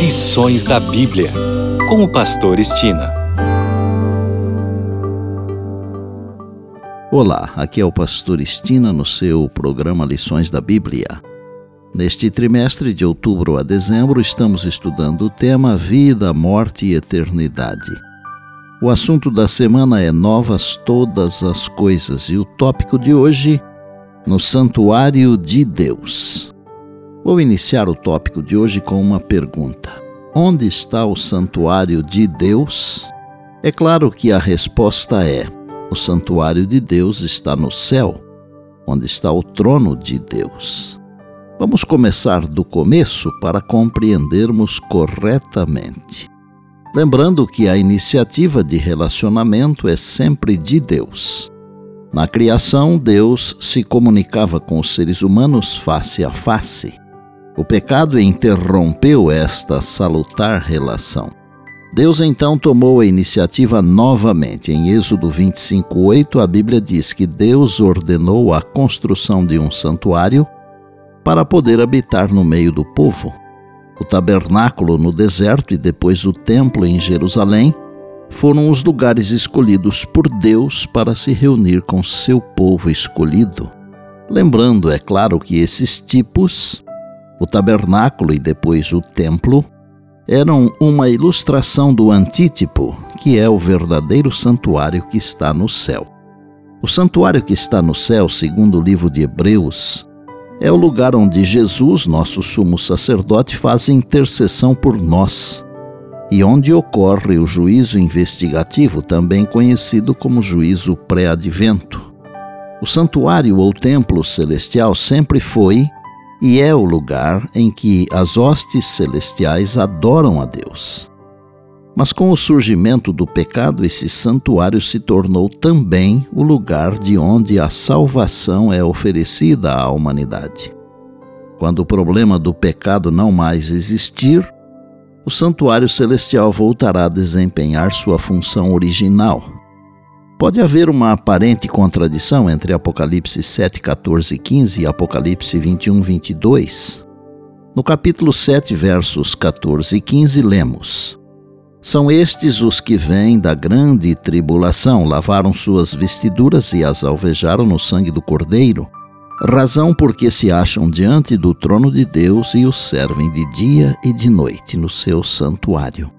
Lições da Bíblia, com o Pastor Estina. Olá, aqui é o Pastor Estina no seu programa Lições da Bíblia. Neste trimestre de outubro a dezembro, estamos estudando o tema Vida, Morte e Eternidade. O assunto da semana é Novas Todas as Coisas e o tópico de hoje, no Santuário de Deus. Vou iniciar o tópico de hoje com uma pergunta: Onde está o santuário de Deus? É claro que a resposta é: o santuário de Deus está no céu, onde está o trono de Deus. Vamos começar do começo para compreendermos corretamente. Lembrando que a iniciativa de relacionamento é sempre de Deus. Na criação, Deus se comunicava com os seres humanos face a face. O pecado interrompeu esta salutar relação. Deus então tomou a iniciativa novamente. Em Êxodo 25:8, a Bíblia diz que Deus ordenou a construção de um santuário para poder habitar no meio do povo. O tabernáculo no deserto e depois o templo em Jerusalém foram os lugares escolhidos por Deus para se reunir com seu povo escolhido. Lembrando, é claro, que esses tipos, o tabernáculo e depois o templo, eram uma ilustração do antítipo, que é o verdadeiro santuário que está no céu. O santuário que está no céu, segundo o livro de Hebreus, é o lugar onde Jesus, nosso sumo sacerdote, faz intercessão por nós e onde ocorre o juízo investigativo, também conhecido como juízo pré-advento. O santuário ou templo celestial sempre foi e é o lugar em que as hostes celestiais adoram a Deus. Mas com o surgimento do pecado, esse santuário se tornou também o lugar de onde a salvação é oferecida à humanidade. Quando o problema do pecado não mais existir, o santuário celestial voltará a desempenhar sua função original. Pode haver uma aparente contradição entre Apocalipse 7, 14 e 15 e Apocalipse 21, 22. No capítulo 7, versos 14 e 15, lemos: São estes os que vêm da grande tribulação, lavaram suas vestiduras e as alvejaram no sangue do Cordeiro razão porque se acham diante do trono de Deus e o servem de dia e de noite no seu santuário.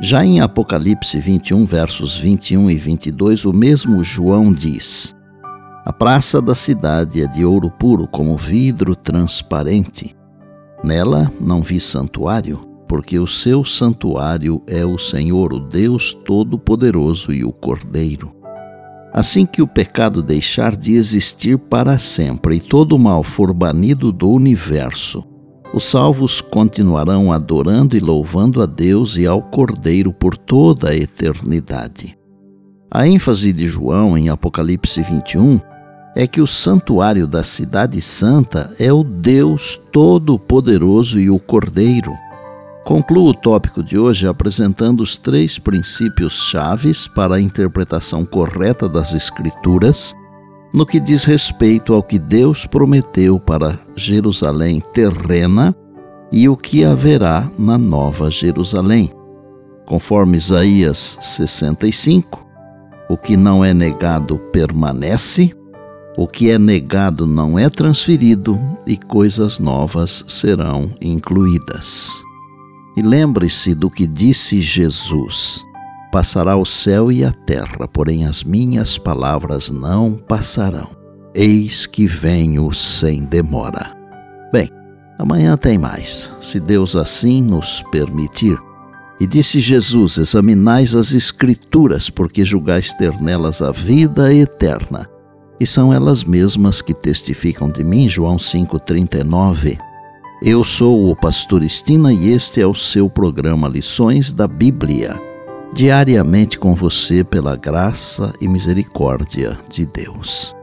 Já em Apocalipse 21, versos 21 e 22, o mesmo João diz: A praça da cidade é de ouro puro, como vidro transparente. Nela não vi santuário, porque o seu santuário é o Senhor, o Deus Todo-Poderoso e o Cordeiro. Assim que o pecado deixar de existir para sempre e todo o mal for banido do universo, os salvos continuarão adorando e louvando a Deus e ao Cordeiro por toda a eternidade. A ênfase de João em Apocalipse 21 é que o santuário da Cidade Santa é o Deus Todo-Poderoso e o Cordeiro. Concluo o tópico de hoje apresentando os três princípios chaves para a interpretação correta das Escrituras no que diz respeito ao que Deus prometeu para Jerusalém terrena e o que haverá na Nova Jerusalém. Conforme Isaías 65, o que não é negado permanece, o que é negado não é transferido e coisas novas serão incluídas. E lembre-se do que disse Jesus: Passará o céu e a terra, porém as minhas palavras não passarão. Eis que venho sem demora. Bem, amanhã tem mais, se Deus assim nos permitir. E disse Jesus: Examinais as Escrituras, porque julgais ter nelas a vida eterna. E são elas mesmas que testificam de mim. João 5,39. Eu sou o Pastor Estina e este é o seu programa Lições da Bíblia. Diariamente com você pela graça e misericórdia de Deus.